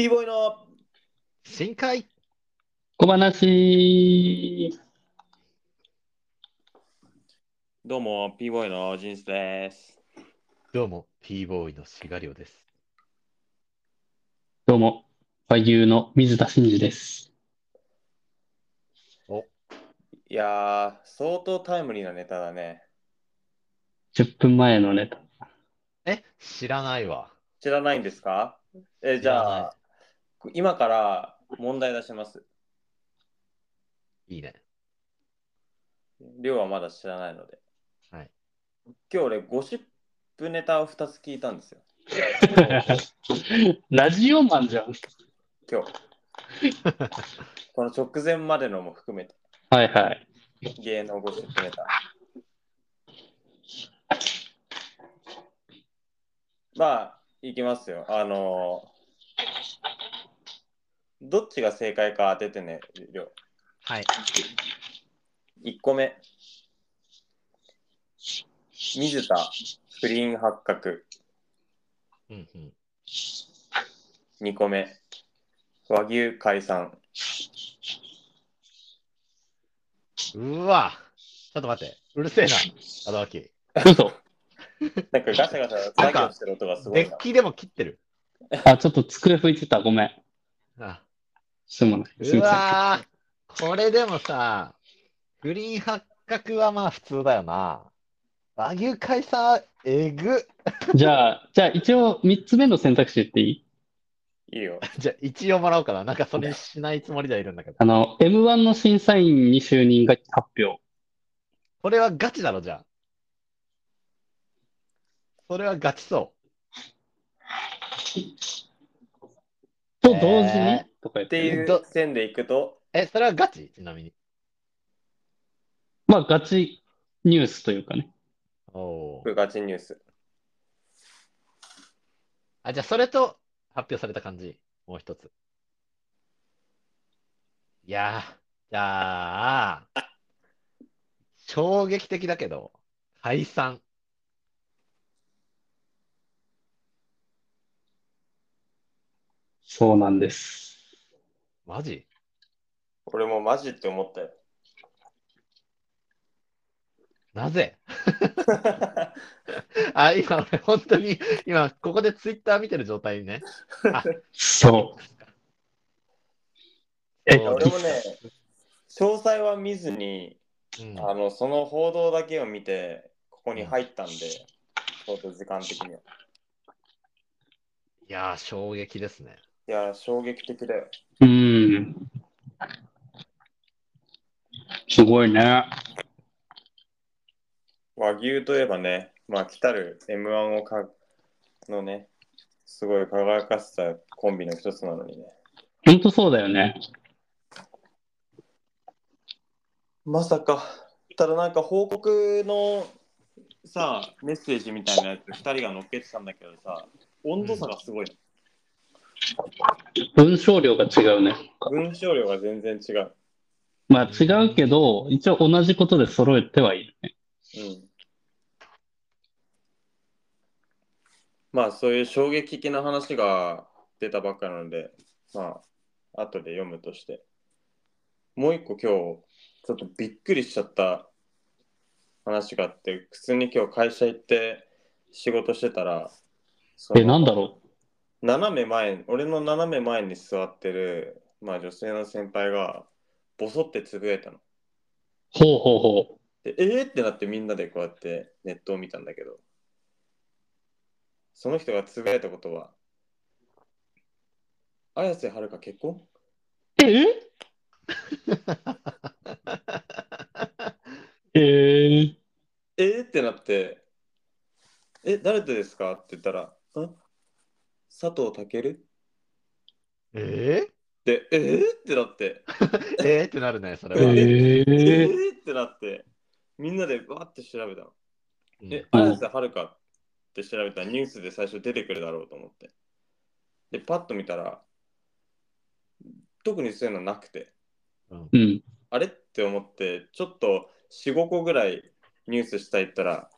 ピーボーイの深海小話。どうも、ピーボーイのジンスです。どうも、P ボーイのシガリオです。どうも、和牛の水田真二です。いやー、相当タイムリーなネタだね。10分前のネタ。え、知らないわ。知らないんですか？え、じゃなあ、今から問題出します。いいね。量はまだ知らないので。はい。今日俺、ゴシップネタを2つ聞いたんですよ。ラジオマンじゃん。今日。この直前までのも含めて、はいはい。芸能ゴシップネタ。まあ、いきますよ。あのーどっちが正解か当ててね、量。はい。1個目。水田、不倫発覚。うんうん。2個目。和牛解散。うわちょっと待って。うるせえな、門脇。嘘。なんかガシャガシャ作業してる音がすごいな。デッキでも切ってる。あ、ちょっと机拭いてた。ごめん。あすまない。すうわーこれでもさ、グリーン発覚はまあ普通だよな。和牛解散、えぐ。じゃあ、じゃあ一応3つ目の選択肢言っていい？いいよ。じゃあ一応もらおうかな。なんかそれしないつもりではいるんだけど。あの、M1 の審査員に就任が発表。これはガチだろ、じゃあ。それはガチそと同時に、えとか言っっていう線でいくと、う。え、それはガチ？ちなみに。まあ、ガチニュースというかね。おガチニュース。あ、じゃあそれと発表された感じ。もう一つ。いやー、じゃあ、衝撃的だけど、解散。そうなんです。マジ？俺もマジって思ったよ。なぜ？あ、今俺本当に、今ここでツイッター見てる状態ね。あ、そう。え俺もね、詳細は見ずに、うん、あのその報道だけを見て、ここに入ったんで、相当時間的には。いやー、衝撃ですね。いや、衝撃的だよ。うーん。すごいね。和牛といえばね、まあ、来たる M1 をかのね、すごい輝かせたコンビの一つなのにね。ほんとそうだよね。まさか。ただなんか報告のさ、メッセージみたいなやつ2人が載っけてたんだけどさ、温度差がすごい。文章量が違うね。文章量が全然違う。まあ違うけど、一応同じことで揃えてはいるね。うん。まあそういう衝撃的な話が出たばっかなので、まあ後で読むとして。もう一個今日ちょっとびっくりしちゃった話があって、普通に今日会社行って仕事してたら、え、なんだろ斜め前、俺の斜め前に座ってる、まあ女性の先輩がボソってつぶやいたの。う。ほうほう。ほで、えー？ってなってみんなでこうやってネットを見たんだけど、その人がつぶやいたことは、綾瀬はるか結婚？う。ええー、えー？ってなって、え、誰とですか？って言ったら、ん？佐藤健？えで、えー？ってなって、ー、えー？ってなるね、それえは。えー、ー？ってなって、みんなでわーって調べたの。うん。え、綾瀬はるかって調べたらニュースで最初出てくるだろうと思って。で、パッと見たら、特にそういうのなくて、うん。あれ？って思って、ちょっと4、5個ぐらいニュースしたいったら、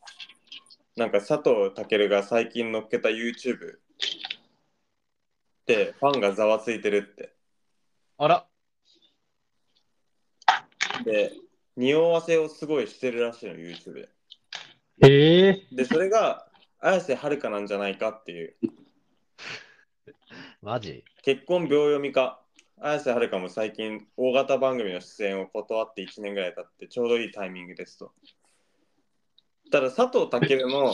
なんか佐藤健が最近載っけた YouTube でファンがざわついてるって。あら、で、匂わせをすごいしてるらしいの、YouTube で。ええで、それが綾瀬はるかなんじゃないかっていう。マジ？結婚秒読みか。綾瀬はるかも最近大型番組の出演を断って1年ぐらい経ってちょうどいいタイミングですと。ただ佐藤健の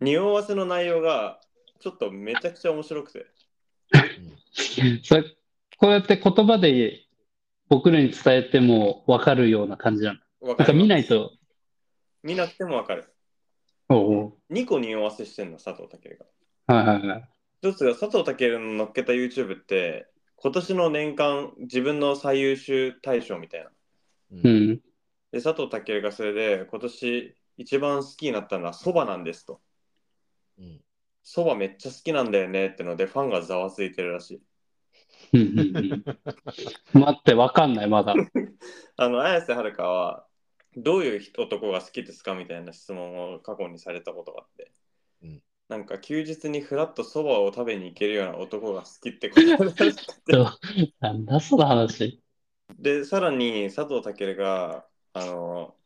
匂わせの内容がちょっとめちゃくちゃ面白くて。それこうやって言葉で僕らに伝えても分かるような感じなの？なんか見ないと。見なくてもわかる。おう2個匂わせしてんの、佐藤健が。はいはいはい。一つが佐藤健の乗っけた YouTube って今年の年間自分の最優秀大賞みたいな。うんうん。で、佐藤健がそれで今年一番好きになったのはそばなんですと。うんそばめっちゃ好きなんだよねってのでファンがざわついてるらしい。待って、分かんない、まだ。あの、綾瀬はるかはどういう人男が好きですかみたいな質問を過去にされたことがあって。うんなんか休日にふらっとそばを食べに行けるような男が好きってこと なんだその話。で、さらに佐藤健が、あの、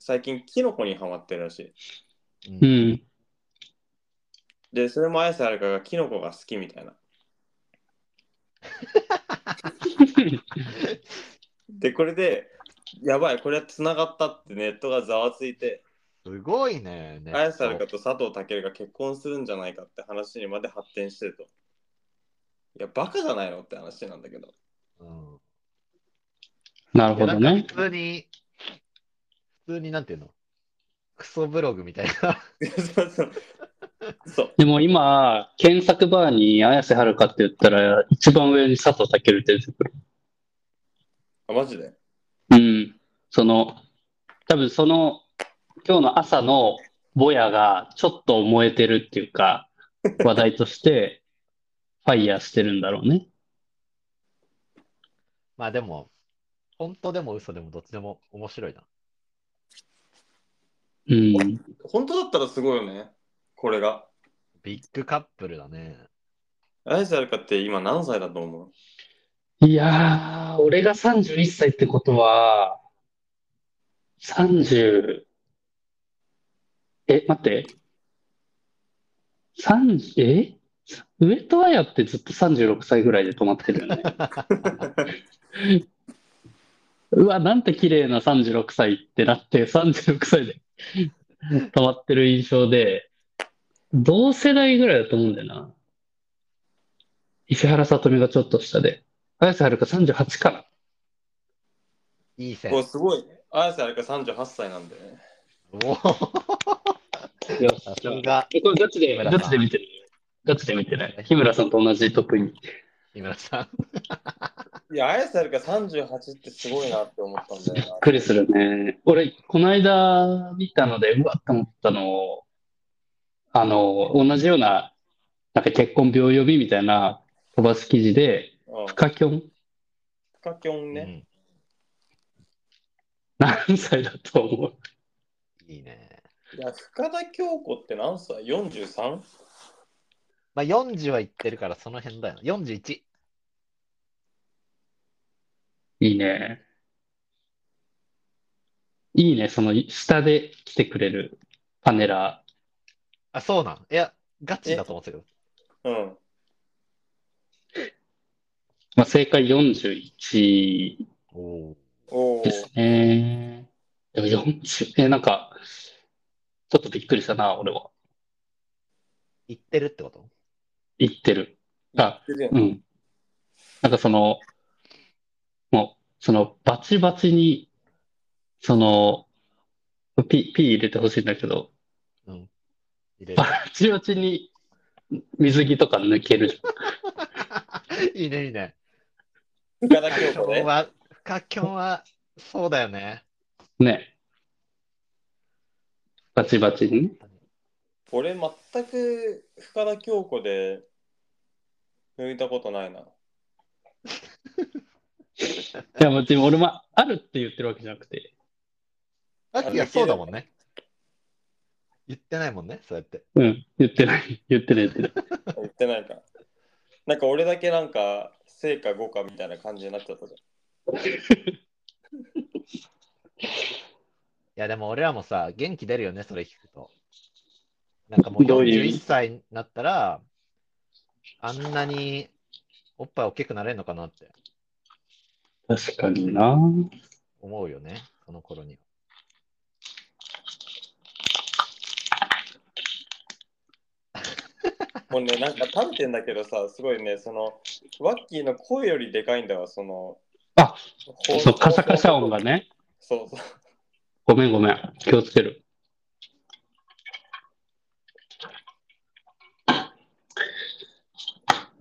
最近キノコにハマってるらしい。ううんん。で、それも綾瀬はるかがキノコが好きみたいな。で、これで、やばい、これは繋がったってネットがざわついて、すごいね。ネット綾瀬はるかと佐藤健が結婚するんじゃないかって話にまで発展してると。いや、バカじゃないのって話なんだけど。うんなるほどねいやなん。か普通に、普通になんていうの？クソブログみたいな。そうそう。そう。でも今、検索バーに綾瀬はるかって言ったら、一番上に佐藤健って出てくる。あ、マジで？うん。その、多分その、今日の朝のぼやがちょっと燃えてるっていうか、話題として、ファイヤーしてるんだろうね。まあでも、本当でも嘘でもどっちでも面白いな。うん。本当だったらすごいよね。これが。ビッグカップルだね。綾瀬はるかって今何歳だと思う？いやー、俺が31歳ってことは、30、え、待って。30、え？上戸彩ってずっと36歳ぐらいで止まってるよね。うわ、なんて綺麗な36歳ってなって、36歳で止まってる印象で、同世代ぐらいだと思うんだよな。石原さとみがちょっと下で。綾瀬はるか38かな。いい線。すごい。綾瀬はるか38歳なんでね。おーよしさすが、えこれガチで、ガチで見てる。ガチで見てない。日村さんと同じ得意に。日村さん。いや、綾瀬はるか38ってすごいなって思ったんだびっよくりするね。俺、この間見たので、うわっと思ったの、あの、同じような、なんか結婚秒読みみたいな飛ばす記事で、な。うん。フカキョンフカキョンね。うん 何歳だと思う？いいね。いや、深田恭子って何歳 ?43? まあ40は言ってるからその辺だよ。41。いいね。いいね、その下で来てくれるパネラあ、そうなん？いや、ガチだと思ってたよ。うん。ー。まあ、正解41おお。おおで。すね。でも40、え、なんか、ちょっとびっくりしたな、俺は。言ってるってこと？言ってる。あ、言ってるやんうん。なんかその、もう、その、バチバチに、その、ピ、ピ入れてほしいんだけど、入れるバ。チバチに水着とか抜けるじ いいね、いいね。深田恭子ね。今日は、深きょんは、そうだよね。ね。バチバチにね。俺、全く深田恭子で抜いたことないな。いや、別に俺もあるって言ってるわけじゃなくて、あきはそうだもんね。言ってないもんね、そうやって。うん、言ってない、言ってない、言ってない。言ってないか。なんか俺だけなんか、成果5かみたいな感じになっちゃったじ いや、でも俺らもさ、元気出るよね、それ聞くと。なんかもうどういう意味？41歳になったら、あんなにおっぱい大きくなれるのかなって確かにな。思うよね、その頃には。ゃん。もうね、なんか食べてんだけどさ、すごいね、その、ワッキーの声よりでかいんだわ、その。あ放そう、カサカサ音が。ね。そうそう。ごめんごめん。気をつける。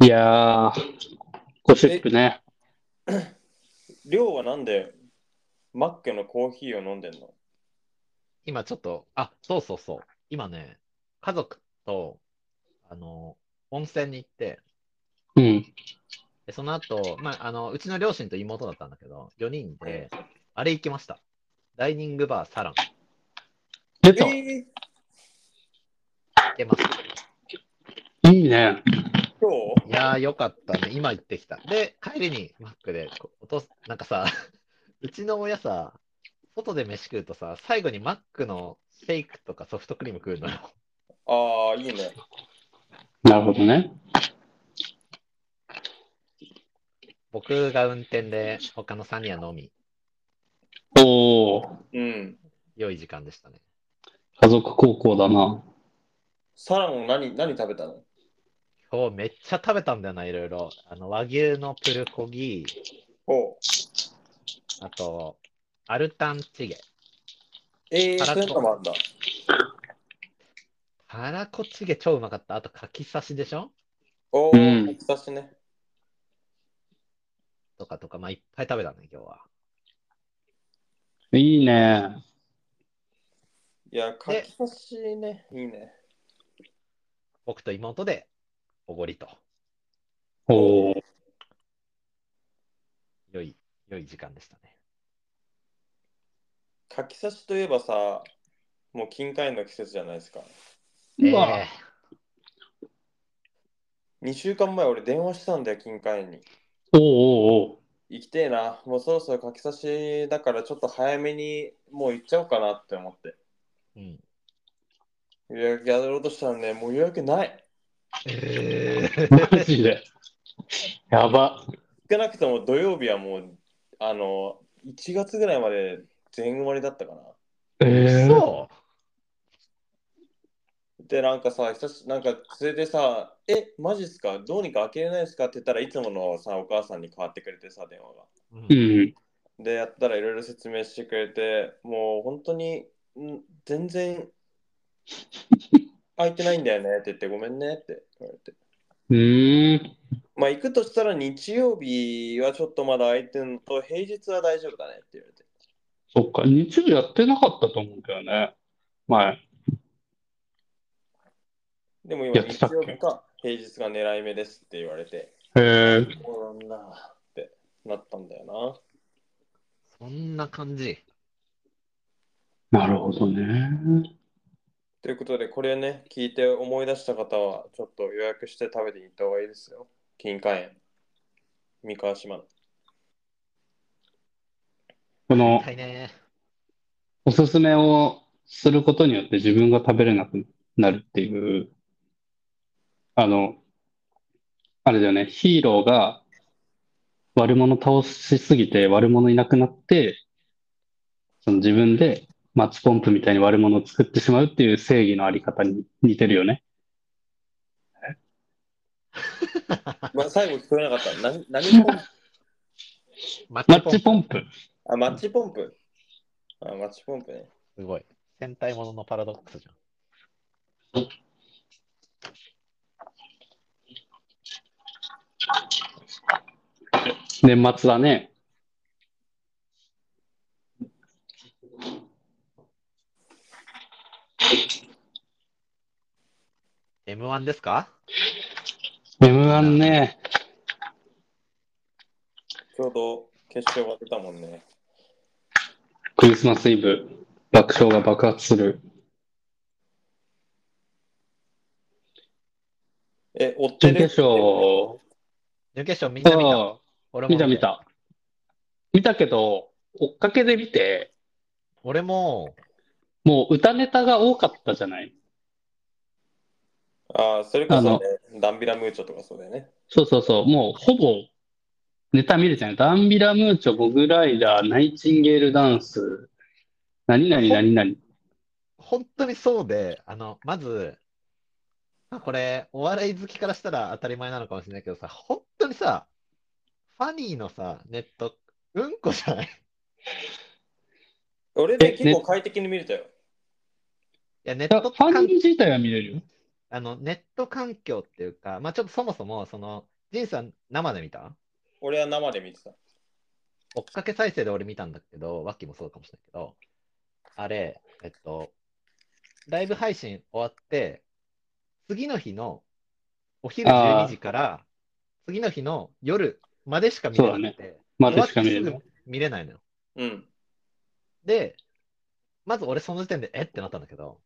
いやー、ゴシップね。量はなんで、マックのコーヒーを飲んでんの？今ちょっと、あ、そうそうそう。今ね、家族と、あの、温泉に行って、うん。でその後、まあ、あの、うちの両親と妹だったんだけど、4人で、あれ行きました。ダイニングバーサラン。出た。え行けました。いいね。今いやー、よかったね。今行ってきた。で、帰りにマックで、こお父さなんかさ、うちの親さ、外で飯食うとさ、最後にマックのシェイクとかソフトクリーム食うのよ。日ああ、いいね。なるほどね。僕が運転で、他の3人は飲み、おー、うん。良い時間でしたね。家族高校だな。サランを何、何食べたの？今日めっちゃ食べたんだよな、いろいろ。あの、和牛のプルコギ、おうあと、アルタンチゲ。えー、そういうのもあるんだ。たらこチゲ超うまかった？あと、かき刺しでしょ？おうんー、久しね。とかとか、まあ、いっぱい食べたね、今日は。いいね。いや、かき刺しね、いいね。僕と妹でおごりと。おー、良い、良い時間でしたね。かき刺しといえばさ、もう金塊の季節じゃないですか。うわえ2週間前俺電話したんだよ、金塊に。おーおーお行きてえな。もうそろそろかき刺しだからちょっと早めにもう行っちゃおうかなって思って。ーうん予約やろうとしたらね、もう予約ない。えー。マジで。やば。少なくとも土曜日はもう、あの、1月ぐらいまで全埋まりだったかな。えー、そうで、なんかさ、久しなんかそれでさ、え、マジっすか？どうにか開けれないですか？って言ったらいつものさ、お母さんに代わってくれてさ、電話が。うんうん。で、やったらいろいろ説明してくれて、もう本当にん全然開いてないんだよね？って言って、ごめんねって言われて。うーん。まあ行くとしたら日曜日はちょっとまだ空いてるのと、平日は大丈夫だねって言われて。そっか、日曜やってなかったと思うけどね。前。でも今日曜日か平日が狙い目ですって言われて、へえ。そうなんだってなったんだよな。そんな感じ。なるほどね。ということで、これね、聞いて思い出した方は、ちょっと予約して食べていった方がいいですよ。金華園。三河島の。このはいね。おすすめをすることによって自分が食べれなくなるっていう、あの、あれだよね、ヒーローが悪者倒しすぎて悪者いなくなって、その自分でマッチポンプみたいに悪者を作ってしまうっていう正義のあり方に似てるよね。まあ、最後聞こえなかった。何何ポンプ？ママッチポンプ。あ、マッチポンプ。あ、マッチポンプね。すごい。戦隊もののパラドックスじゃん。年末だね。M1 ですか？M1 ね。ちょうど決勝終わってたもんね。クリスマスイブ、爆笑が爆発する。え、追って準る決勝、準決勝みんな見た。そ俺もう、見た見た。見たけど、追っかけで見て、俺も、もう歌ネタが多かったじゃない？ああ、それこそね、ダンビラムーチョとかそうだよね。そうそうそう、もうほぼネタ見るじゃないダンビラムーチョ、モグライダー、ナイチンゲールダンス、何々何々。本当にそうで、あの、まず、まあこれ、お笑い好きからしたら当たり前なのかもしれないけどさ、本当にさ、ファニーのさ、ネット、うんこじゃない？い 俺ね、え結構快適に見れたよ。や、ネッいやファニー自体は見れるよ。あの、ネット環境っていうか、まあちょっとそもそも、その、ジンさん生で見た？俺は生で見てた。追っかけ再生で俺見たんだけど、ワッキーもそうかもしれないけど、あれ、えっと、ライブ配信終わって、次の日のお昼12時から、次の日の夜までしか見れなくて、までしか見れ終わない。ってすぐ見れないのよ。うん。で、まず俺その時点で、え？ってなったんだけど、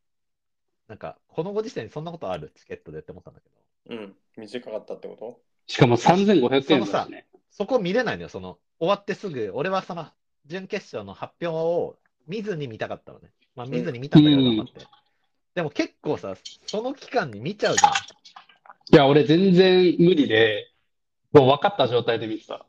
なんか、このご時世にそんなことある？チケットでって思ったんだけど、うん。短かったってこと？しかも3500円だしね。そこ見れないのよ、その、終わってすぐ、俺はその、準決勝の発表を見ずに見たかったのね。まあ見ずに見たんだけど、うん頑張って。でも結構さ、その期間に見ちゃうじゃん。いや、俺全然無理で、もう分かった状態で見てた。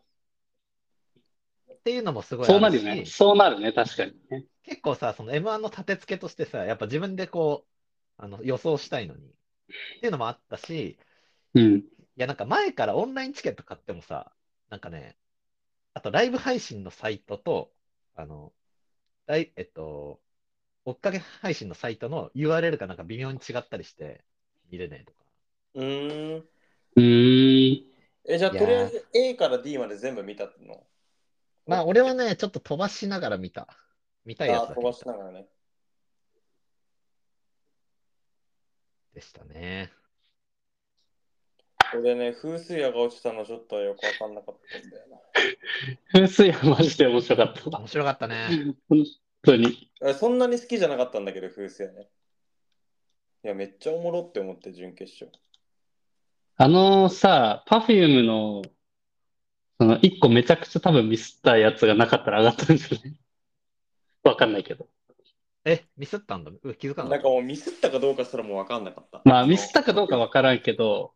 っていうのもすごいそうあるしなるよね。そうなるね、確かにね。結構さ、その M1 の立て付けとしてさ、やっぱ自分でこう、あの予想したいのに。っていうのもあったし、うん。いやなんか前からオンラインチケット買ってもさ、なんかね、あとライブ配信のサイトと、あの、ライえっと、追っかけ配信のサイトの URL がなんか微妙に違ったりして見れねえとか。うーん。うーん。え、じゃあ、いやーとりあえず A から D まで全部見たの？まあ俺はね、ちょっと飛ばしながら見た。見たいやつだけ飛ばしながらね。でしたね。俺ね、風水屋が落ちたのちょっとよくわかんなかったんだよな。風水はマジで面白かった。面白かったね。本当に。えそんなに好きじゃなかったんだけど、風水屋ね。いや、めっちゃおもろって思って、準決勝。あのさ、パフュームの、その一個めちゃくちゃ多分ミスったやつがなかったら上がったんじゃない？わかんないけど。え、ミスったんだ？う気づかなかった。なんかもうミスったかどうかすらもわかんなかった。まあミスったかどうかわからんけど、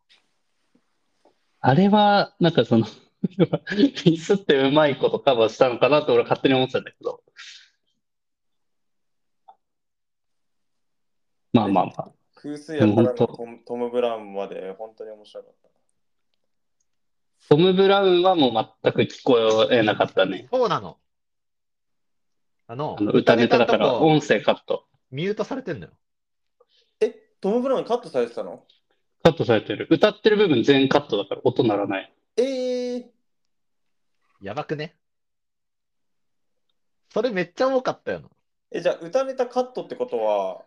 あれは、なんかその、ミスってうまいことカバーしたのかなと俺勝手に思ってたんだけど。まあまあまあ。風水屋からトムトム・ブラウンまで本当に面白かった。トム・ブラウンはもう全く聞こえなかったね。そうなの。あの、あの歌ネタだから音声カット。ミュートされてんのよ。え、トム・ブラウンカットされてたの？カットされてる。歌ってる部分全カットだから音鳴らない。えー、やばくねそれめっちゃ多かったよな。え、じゃあ歌ネタカットってことは、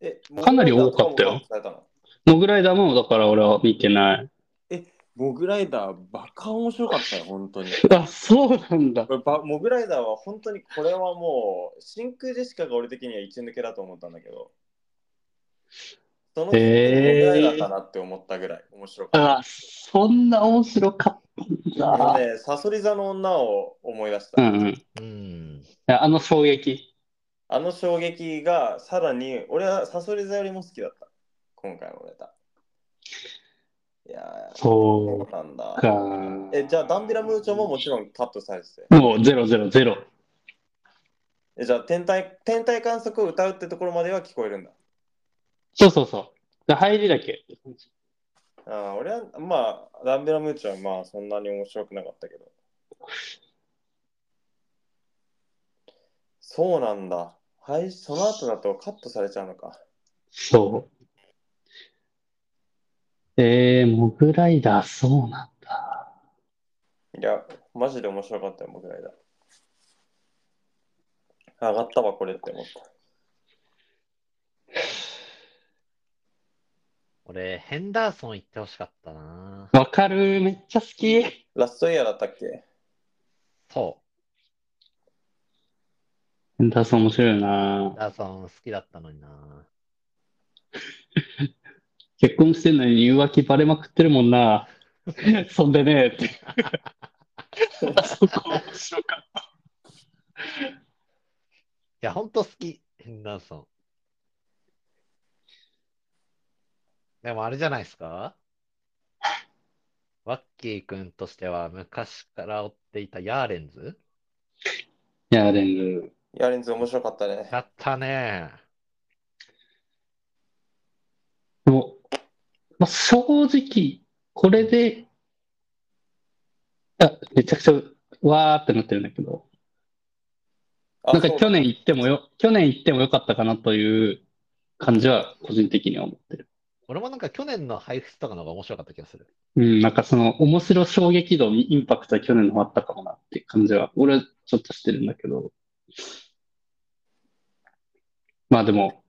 え、かなり多かったよモグライダーもだから俺は見てない。モグライダー、バカ面白かったよ、本当に。あ、そうなんだ。こればモグライダーは本当にこれはもう真空ジェシカが俺的には一抜けだと思ったんだけどそのへーモグライダーかなって思ったぐらい面白かっあ、そんな面白かったんた。あのだ。ね、サソリ座の女を思い出した。うんうん。いうん。やあの衝撃。あの衝撃がさらに俺はサソリ座よりも好きだった。今回のネタ。いやー、そそうなんだ。え、じゃあダンビラムーチョももちろんカットされてて。もうゼロゼロゼロ。えじゃあ天体天体観測を歌うってところまでは聞こえるんだ。そうそうそう。で入りだけ。あー俺は、まあ、ダンビラムーチョはまあそんなに面白くなかったけど。そうなんだ。はい、その後だとカットされちゃうのか。そう。えー、モグライダー、そうなんだ。いや、マジで面白かったよ、僕らいだ。上がったわ、これって思った。俺、ヘンダーソン行ってほしかったな。わかる、めっちゃ好き。ラストイヤーだったっけ？そエンダーソン面白いよな。ダーソン好きだったのにな。結婚してんのに浮気バレまくってるもんな。そんでねって。そこ面白かった。いや、ほんと好き、ヘンダーソン。でもあれじゃないですか？ワッキー君としては昔から追っていたヤーレンズ？いや、レンズ。ヤーレンズ面白かったね。やったね。でも、まあ、正直、これで、あ、めちゃくちゃ、わーってなってるんだけど、なんか去年行ってもよ、去年行ってもよかったかなという感じは個人的には思ってる。俺もなんか去年のハイフスとかの方が面白かった気がする。うん、なんかその面白衝撃度、インパクトは去年の方があったかもなっていう感じは、俺はちょっとしてるんだけど。まあでも、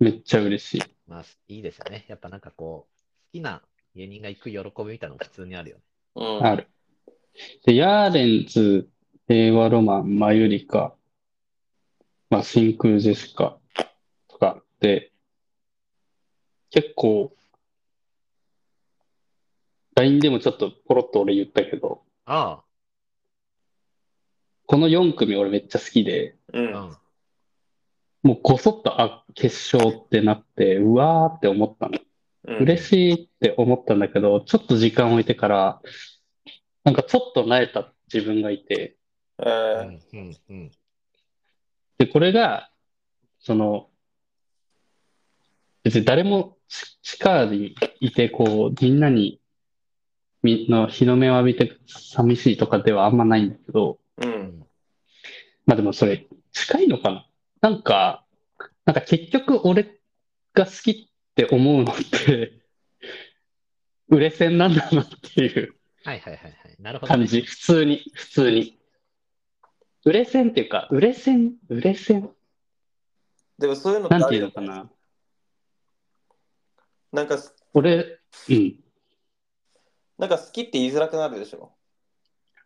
めっちゃ嬉しい。まあ、いいですよね。やっぱなんかこう、好きな芸人が行く喜びみたいなのも普通にあるよね。うん。ある。で、ヤーレンズ、令和ロマン、マユリカ、まあ、真空ジェシカとかで、結構、LINE でもちょっとポロッと俺言ったけど、あこの4組俺めっちゃ好きで、う。んん。もうごそっと、あ、決勝ってなって、うわーって思ったの。うん。嬉しいって思ったんだけど、ちょっと時間置いてから、なんかちょっと慣れた自分がいて、えうーん。で、これが、その、別に誰もち地下にいて、こう、みんなに、みの日の目を浴びて寂しいとかではあんまないんだけど、まあでもそれ、近いのかな？なんか、なんか結局俺が好きって思うのって、売れ線なんだなっていうはいはいはいはい。なるほどね。感じ。普通に、普通に。売れ線っていうか、売れ線、売れ線？でもそういうのってなんていうのかな？なんか、俺、うん。なんか好きって言いづらくなるでしょ？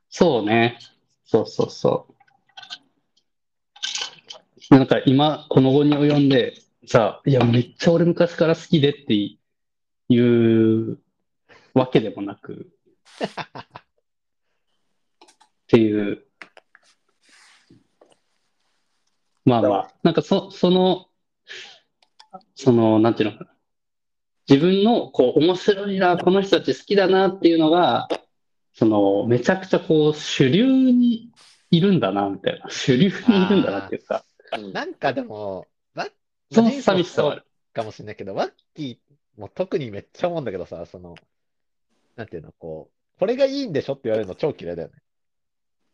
そうね。そうそうそう。なんか今、この後に及んで、さ、いや、めっちゃ俺昔から好きでっていうわけでもなく、っていう。まあまあ、なんかそ、その、その、なんていうのかな。自分の、こう、面白いな、この人たち好きだなっていうのが、その、めちゃくちゃこう、主流にいるんだな、みたいな。主流にいるんだなっていうか、うんなんかでも、ワッその寂しさはある。かもしれないけど、ワッキーも特にめっちゃ思うんだけどさ、その、なんていうの、こう、これがいいんでしょって言われるの超嫌いだよね。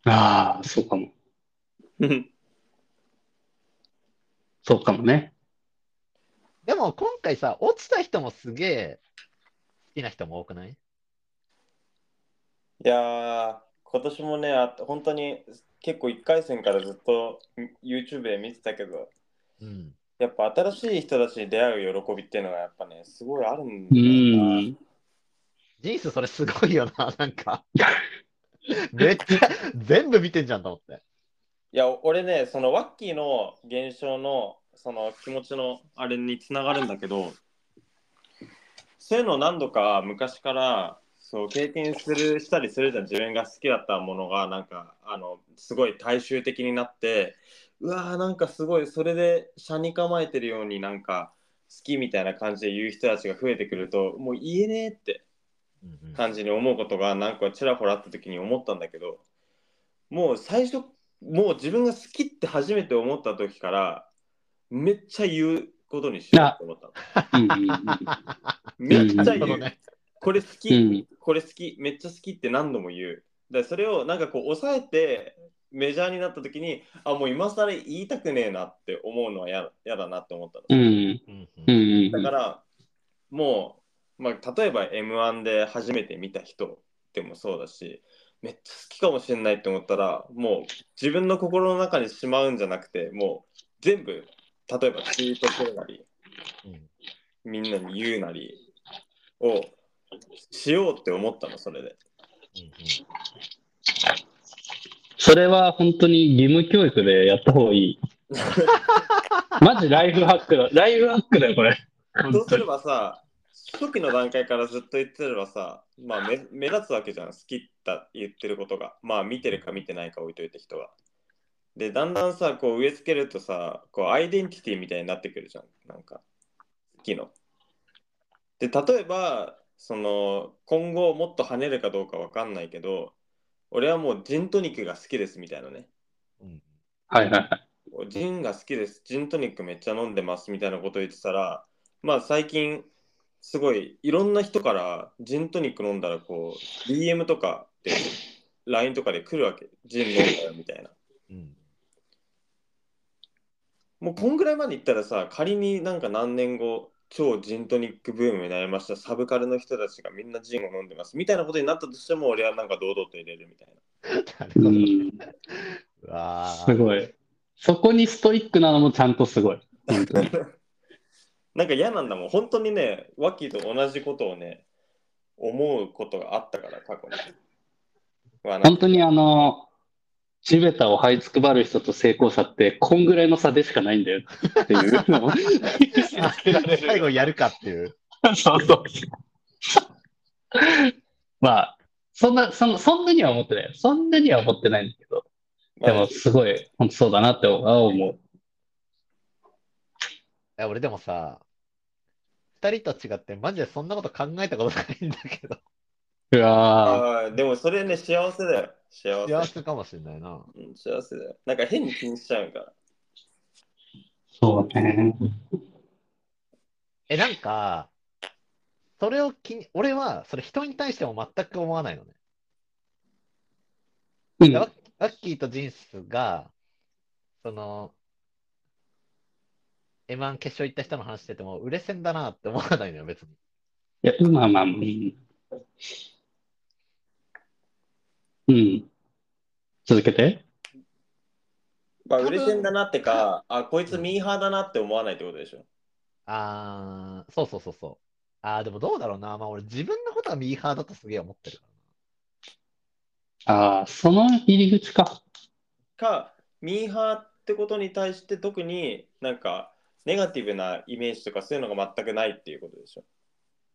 ああ、そうかも。うん。そうかもね。でも今回さ、落ちた人もすげえ好きな人も多くない？いやー、今年もね、あ本当に結構1回戦からずっと YouTube で見てたけど、うん。やっぱ新しい人たちに出会う喜びっていうのがやっぱね、すごいあるんうだよな。ん。ジースそれすごいよな、なんか。めっちゃ全部見てんじゃんと思って。いや、俺ね、そのワッキーの現象のその気持ちのあれにつながるんだけど、そういうのを何度か昔からそう経験するしたりするじゃん、自分が好きだったものがなんかあのすごい大衆的になって、うわーなんかすごいそれで車に構えてるようになんか好きみたいな感じで言う人たちが増えてくると、もう言えねえって感じに思うことがなんかちらほらあった時に思ったんだけどもう最初もう自分が好きって初めて思った時からめっちゃ言うことにしようって思ったの。めっちゃ言う。これ好き、うん。これ好きめっちゃ好きって何度も言うだからそれをなんかこう抑えてメジャーになった時にあもう今更言いたくねえなって思うのはややだなって思ったの、うん。うんううんん。だからもう、まあ、例えば M1 で初めて見た人でもそうだしめっちゃ好きかもしれないって思ったらもう自分の心の中にしまうんじゃなくてもう全部例えばツイートするなりうんみんなに言うなりをしようって思ったのそれでうんそれは本当に義務教育でやった方がいい。マジライフハックだ。ライフハックだよ、これ。そうすればさ初期の段階からずっと言ってればさ、まあ目目立つわけじゃん、好きだ言ってることが。まあ見てるか見てないか置いといて人が。で、だんだんさ、こう植え付けるとさ、こうアイデンティティみたいになってくるじゃん、なんか、好きの。で、例えば、その、今後もっと跳ねるかどうかわかんないけど、俺はもうジントニックが好きですみたいなね。うんはいはいはい。ジンが好きです、ジントニックめっちゃ飲んでますみたいなこと言ってたら、まあ最近、すごいいろんな人からジントニック飲んだらこう、DM とかで、LINE とかで来るわけ。ジン飲んだよみたいな。うんもうこんぐらいまでいったらさ、仮になんか何年後、超ジントニックブームになりました、サブカルの人たちがみんなジンを飲んでますみたいなことになったとしても、俺はなんか堂々と入れるみたいな。なすごい。そこにストイックなのもちゃんとすごい。本当に なんか嫌なんだもん。本当にね、ワッキーと同じことをね、思うことがあったから、過去に。本当にあの、地べたを這いつくばる人と成功者って、こんぐらいの差でしかないんだよっていうの 最後やるかっていう。そうそう。まあ、そんな、そんそんなには思ってないよ。そんなには思ってないんだけど、でもすごい、本当そうだなって思う。いや俺でもさ、二人と違ってマジでそんなこと考えたことないんだけど、うわあーでもそれね、幸せだよ。幸せ。幸せかもしれないな。うん幸せだよ。なんか変に気にしちゃうから。ーそうね。え、なんか、それを気に、俺はそれ人に対しても全く思わないのね。うん。ワッワッキーとジンスが、その、M1 決勝行った人の話してても、売れ線だなって思わないのよ、別に。いや、まあまあ、うん。うん。続けて。まあ、多分嬉しいんだなってか、あ、こいつミーハーだなって思わないってことでしょ。あー、そうそうそうそう。あー、でもどうだろうな。まあ俺自分のことはミーハーだとすげえ思ってるからああ、その入り口か。か、ミーハーってことに対して特になんかネガティブなイメージとかそういうのが全くないっていうことでしょ。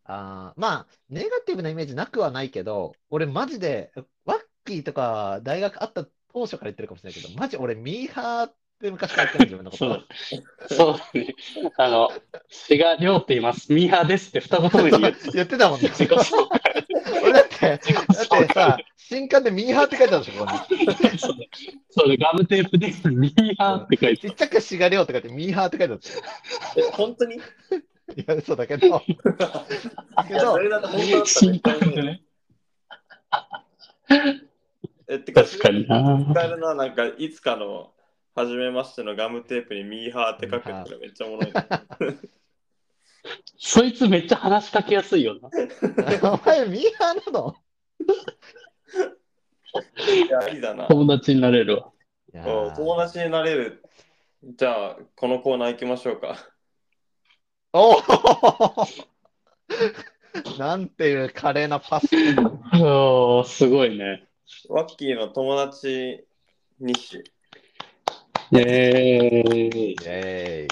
な。あー、まあ、ネガティブなイメージなくはないけど、俺マジで、ワッキーとか大学会った当初から言ってるかもしれないけど、マジ俺ミーハーって昔から言ってる自分のこと。そうそうだね。あの、志賀亮って言います。ミーハーですって二言目に言って言ってたもんね。自己紹介。俺だって、だってさ、新刊でミーハーって書いてあるでしょ、ここに。そうだそうだ、ガムテープでミーハーって書いてちっちゃくしがりょうって書いてミーハーって書いてあるえ、本当にいいや、嘘だけど。けや、どそれだと本当だった新刊でね。え、てか、確かにな。使えるな、なんかいつかの初めましてのガムテープにミーハーって書くってめっちゃおもろいな。そいつめっちゃ話しかけやすいよな。お前ミーハーなの？いや、いいだな。友達になれるわ。いやおー友達になれる。じゃあ、このコーナー行きましょうか。おーなんていう華麗なパス。おーすごいね。ワッキーの友達日誌。えー、イェーイ。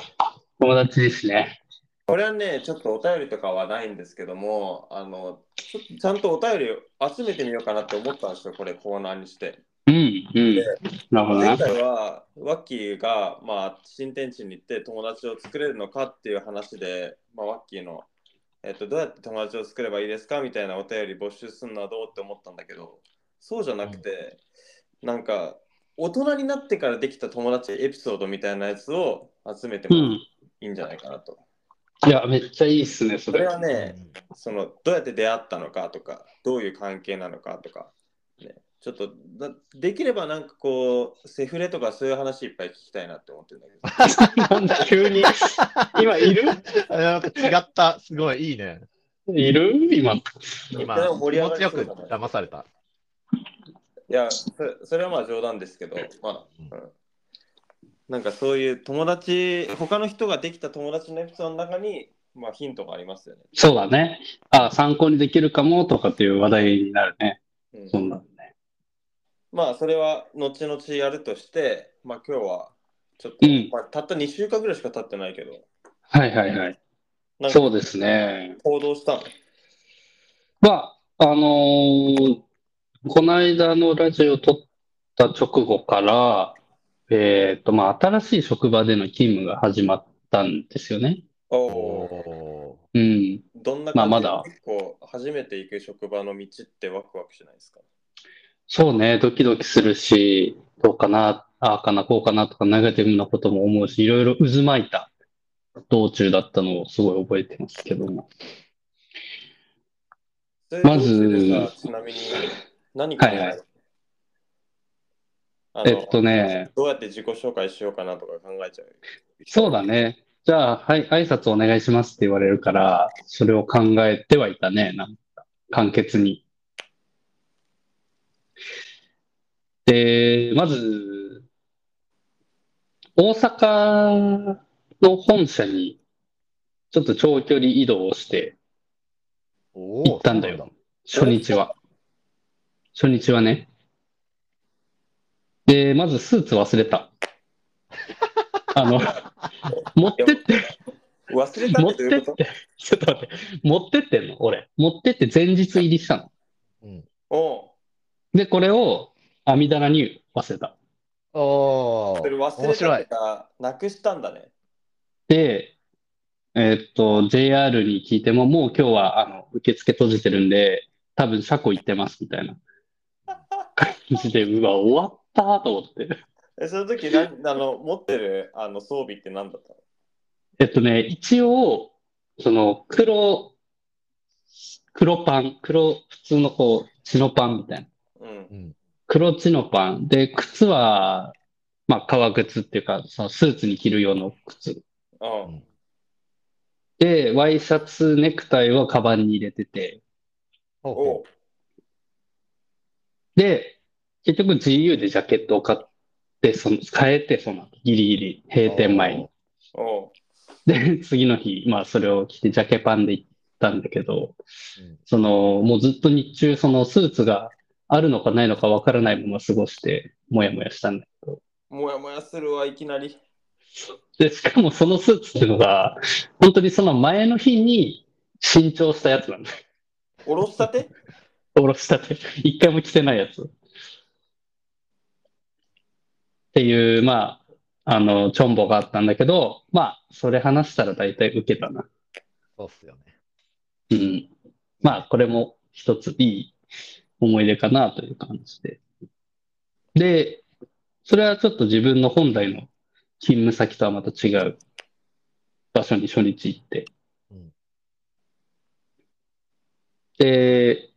友達ですね。これはね、ちょっとお便りとかはないんですけども、あの、ちょっとちゃんとお便りを集めてみようかなって思ったんですよ、これコーナーにして。うん、うん。なるほどな。前回はワッキーが、まあ、新天地に行って友達を作れるのかっていう話で、まあ、ワッキーの、えっと、どうやって友達を作ればいいですかみたいなお便り募集するのはどうって思ったんだけど、そうじゃなくて、なんか、大人になってからできた友達エピソードみたいなやつを集めてもいうん。いんじゃないかなと。いや、めっちゃいいっすね、そそれれ。はね、そのどうやって出会ったのかとか、どういう関係なのかとか、ね、ちょっとなできればなんかこう、セフレとかそういう話いっぱい聞きたいなって思ってるんだけど。なんだ、急に？今、いる？あなんか違った。すごいいいね。いる？今。今、でも盛気り上がり持ちよく騙された。いやそれ、それはまあ冗談ですけど、まあ、うんなんかそういう友達、他の人ができた友達のエピソードの中に、まあヒントがありますよね。そうだね。あ、参考にできるかもとかっていう話題になるね。うんそんだね。まあそれは後々やるとして、まあ今日はちょっと、うんまあ、たった2週間ぐらいしか経ってないけど、はいはいはい。そうですね。行動したの？まあ、あのーこの間のラジオ撮った直後から、えっと、まあ、新しい職場での勤務が始まったんですよね。おおおうん。どんなまあ感じ、まだ結構初めて行く職場の道ってワクワクしないですか？そうね、ドキドキするし、どうかな、ああかな、こうかなとか、ネガティブなことも思うし、いろいろ渦巻いた道中だったのをすごい覚えてますけども。まずちなみに何考えはいはいえっとね、どうやって自己紹介しようかなとか考えちゃう。そうだね。じゃあ、はい、挨拶お願いしますって言われるから、それを考えてはいたね、なんか、簡潔に。で、まず、大阪の本社に、ちょっと長距離移動をしてお行ったんだよ。初日は。初日はね。で、まずスーツ忘れた。あの、持ってって、忘れた持っどういうこと？っててって、ちょっと待って、持ってってんの？俺。持ってって前日入りしたの。うん。おうで、これを網棚に忘れた。おそれ忘れた面白いって。か、なくしたんだね。で、えーっと、JR に聞いても、もう今日は、あの、受付閉じてるんで、多分車庫行ってます、みたいな感じで、うわ、終わったと思って。えその時何あの持ってるあの装備って何だったの？えっとね、一応、その、黒、黒パン、黒、普通のこう、チノパンみたいな。うんう。ん。黒チノパン。で、靴は、まあ、革靴っていうか、そのスーツに着る用の靴。うん。で、ワイシャツ、ネクタイはカバンに入れてて、おほで、結局 GU でジャケットを買って、その、変えて、その、ギリギリ、閉店前に。で、次の日、まあ、それを着てジャケパンで行ったんだけど、うんその、もうずっと日中、そのスーツがあるのかないのかわからないまま過ごして、もやもやしたんだけど。もやもやするわ、いきなり。で、しかもそのスーツっていうのが、本当にその前の日に新調したやつなんだよ。おろしたて？おろしたて。一回も着てないやつ。っていう、まあ、あの、チョンボがあったんだけど、まあ、それ話したら大体受けたな。う。そうっすよね。うん。まあ、これも一ついい思い出かなという感じで。で、それはちょっと自分の本来の勤務先とはまた違う場所に初日行って。うんで、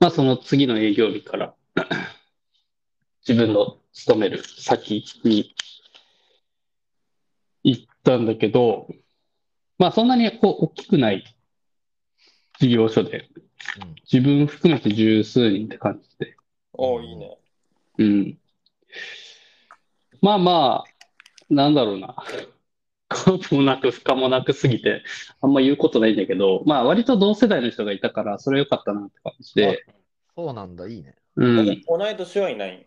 まあその次の営業日から 自分の勤める先に行ったんだけど、まあそんなにこう大きくない事業所で、うん。自分含めて十数人って感じで。おういいね。うん。まあまあ、なんだろうな。かもなく不可もなくすぎて、あんま言うことないんだけど、まあ割と同世代の人がいたから、それは良かったなって感じで、そうなんだ、いいね。うん。同い年はいない？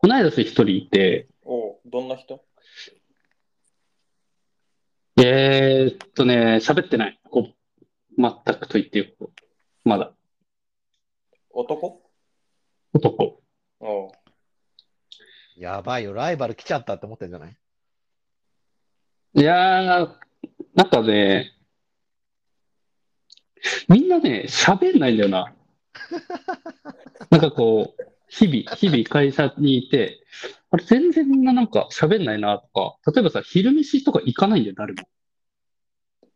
同い年一人いて、おうどんな人？えーっとね、喋ってない。こう、全くと言ってよ。まだ。男？男。おうやばいよ、ライバル来ちゃったって思ってんじゃない？いやー、なんかね、みんなね、喋んないんだよな。なんかこう、日々、日々会社にいて、あれ全然みんななんか喋んないなとか、例えばさ、昼飯とか行かないんだよ、誰も。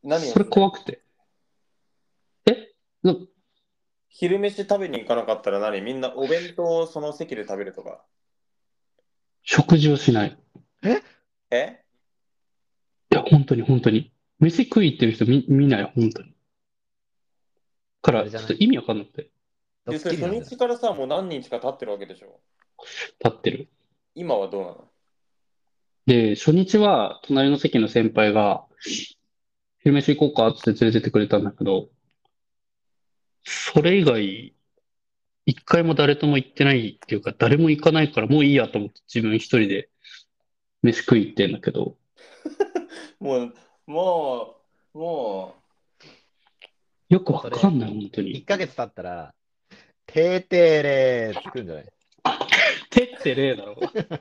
何をそれ怖くて。え？な昼飯食べに行かなかったら何？みんなお弁当をその席で食べるとか？食事をしない。え？いや、本当に本当に。飯食い行ってる人見、見ない、本当に。から、ちょっと意味わかんなくて、ドで初日からさ、もう何日か経ってるわけでしょ？立ってる。今はどうなの？で、初日は、隣の席の先輩が、昼飯行こうかって連れてってくれたんだけど、それ以外、一回も誰とも行ってないっていうか、誰も行かないからもういいやと思って自分一人で飯食い行ってんだけど、もうもう、もよくわかんない、本当1に。ヶ月経ったら、てーてーれーつくんじゃない？てってねえだろ。う、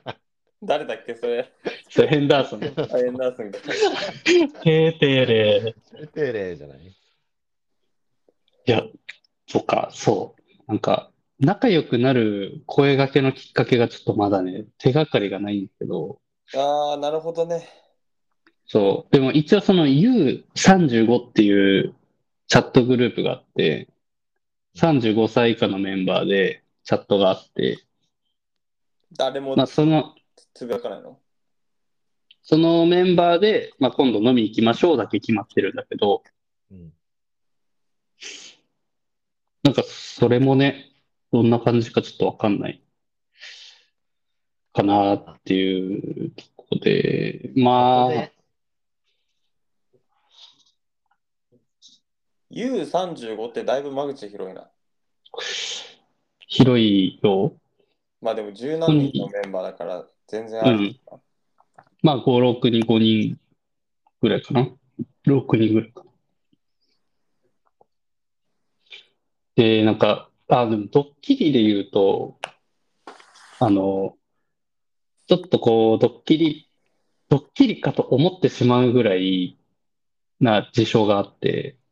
誰だっけ、それ？それヘンダーソン。てアイエンダーソンが。ーてれてーてーれーじゃない？いや、そっか、そう。なんか、仲良くなる声掛けのきっかけがちょっとまだね、手がかりがないんだけど、ああ、なるほどね。そう。でも一応その U35 っていうチャットグループがあって、35歳以下のメンバーでチャットがあって、誰もまあその、つぶやかないの？そのメンバーで、まあ今度飲み行きましょうだけ決まってるんだけど、うん。なんかそれもね、どんな感じかちょっとわかんない。かなっていうところで、まあ、U35 ってだいぶ間口広いな。広いよ。まあでも十何人のメンバーだから全然ある。うんまあ5、6人、5人ぐらいかな。6人ぐらいかな。で、なんか、あ、でもドッキリで言うと、あの、ちょっとこう、ドッキリ、ドッキリかと思ってしまうぐらいな事象があってうん、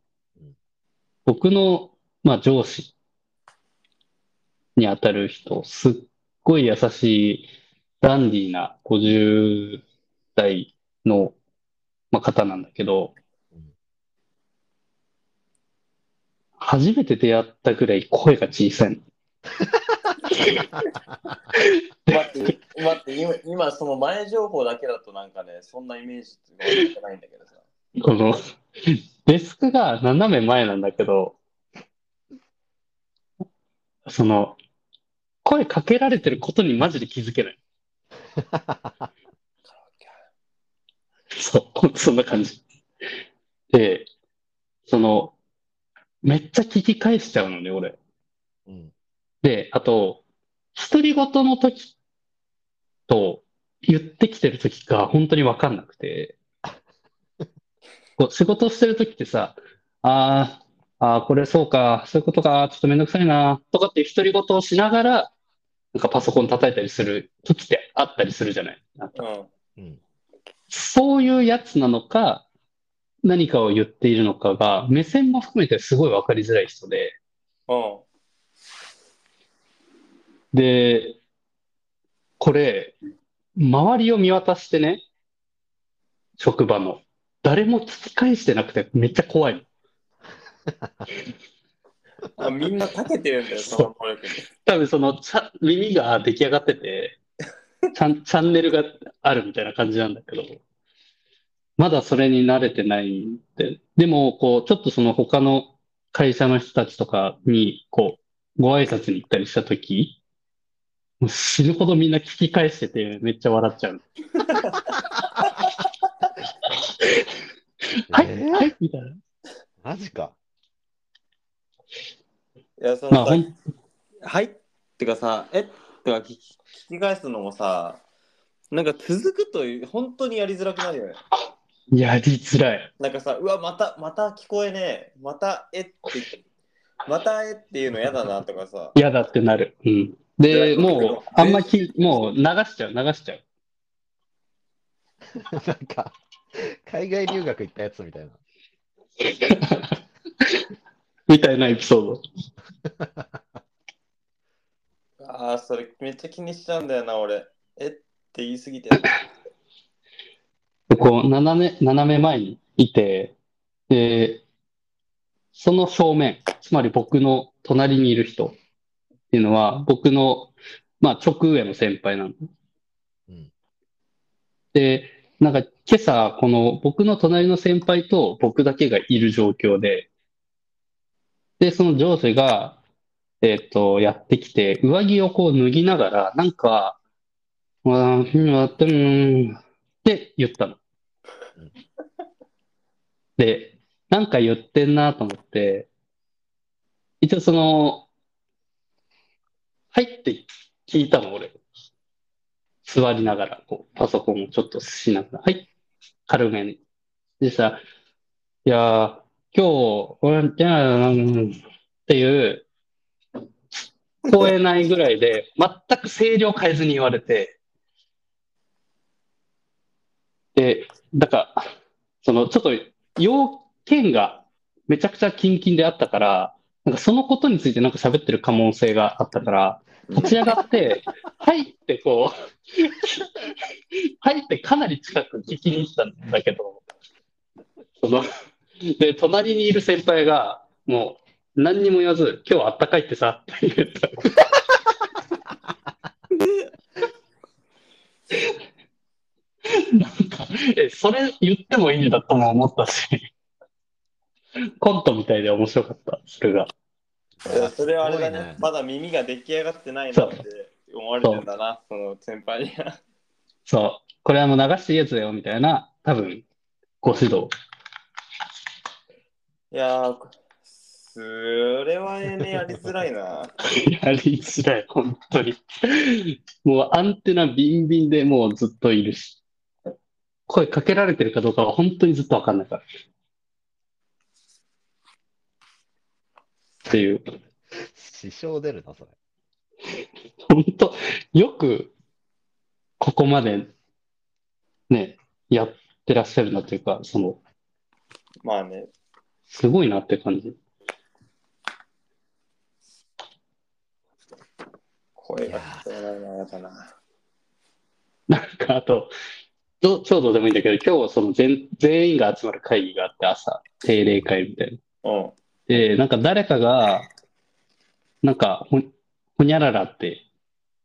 僕の、まあ、上司にあたる人、すっごい優しい、ダンディーな50代の、まあ、方なんだけどうん、初めて出会ったぐらい声が小さいの。待って、待って今、今その前情報だけだとなんかね、そんなイメージがないんだけどさ。この、デスクが斜め前なんだけど、その、声かけられてることにマジで気づけない。そう、そんな感じ。で、その、めっちゃ聞き返しちゃうのね、俺。うん。で、あと、独り言の時と言ってきてる時が本当にわかんなくて、こう仕事してる時ってさ、あーあー、これそうか、そういうことか、ちょっとめんどくさいな、とかって独り言をしながら、なんかパソコン叩いたりする時ってあったりするじゃない？なんかうん。うん。そういうやつなのか、何かを言っているのかが、目線も含めてすごいわかりづらい人で、うん。で、これ、周りを見渡してね、職場の、誰も聞き返してなくてめっちゃ怖いの。あみんな長けてるんだよ、その能力に。多分その耳が出来上がってて、チャン、チャンネルがあるみたいな感じなんだけど、まだそれに慣れてないんで、でも、こう、ちょっとその他の会社の人たちとかに、こう、ご挨拶に行ったりしたとき、もう死ぬほどみんな聞き返してて、めっちゃ笑っちゃう。はい、えー？はい、みたいな。マジか。いや、そまあ、のさほん、はい？ってかさ、え？ってか聞き聞き返すのもさ、なんか続くという本当にやりづらくなるよね。やりづらい。なんかさ、うわ、また、また聞こえねえ、またえって、またえっていうの嫌だなとかさ。嫌だってなる。うん。で、もう、あんまき、もう流しちゃう、流しちゃう。なんか、海外留学行ったやつみたいな。みたいなエピソード。ああ、それめっちゃ気にしちゃうんだよな、俺。えって言い過ぎて。でこう、斜め、斜め前にいて、で、その正面、つまり僕の隣にいる人っていうのは、僕の、まあ、直上の先輩なの。うん。で、なんか今朝、この僕の隣の先輩と僕だけがいる状況で、で、その上司が、えっと、やってきて、上着をこう脱ぎながら、なんか、まあ、うん、やってるって言ったの。で、なんか言ってんなと思って、一応その、はいって聞いたの、俺。座りながら、こう、パソコンをちょっとしながら、はい、軽めに。でさ、いや、今日、俺、じゃあ、うんっていう、聞こえないぐらいで、全く声量変えずに言われて、で、だから、その、ちょっと、要件がめちゃくちゃキンキンであったから、なんかそのことについてなんか喋ってる可能性があったから、立ち上がって、入ってこう、入ってかなり近く聞きに行ったんだけど、その、で、隣にいる先輩が、もう、何にも言わず、今日あったかいってさ、って言った。なんか、え、それ言ってもいいんだとも思ったし、コントみたいで面白かった、それが。それはあれだねねまだ耳が出来上がってないなって思われてんだな、その先輩には。そう、これはもう流していいやつだよ、みたいな、多分、ご指導。いやー、それはね、やりづらいな。やりづらい、本当に。もうアンテナビンビンでもうずっといるし、声かけられてるかどうかは本当にずっとわかんないから。っていう、支障出るな、それ。本当、よくここまでね、やってらっしゃるなというか、その、まあね、すごいなって感じ。声が聞こえないな、やだな。なんか、あと、ちょちょうどでもいいんだけど、今日その全全員が集まる会議があって、朝、定例会みたいな。うん。で、なんか誰かが、なんかほ、ほにゃららって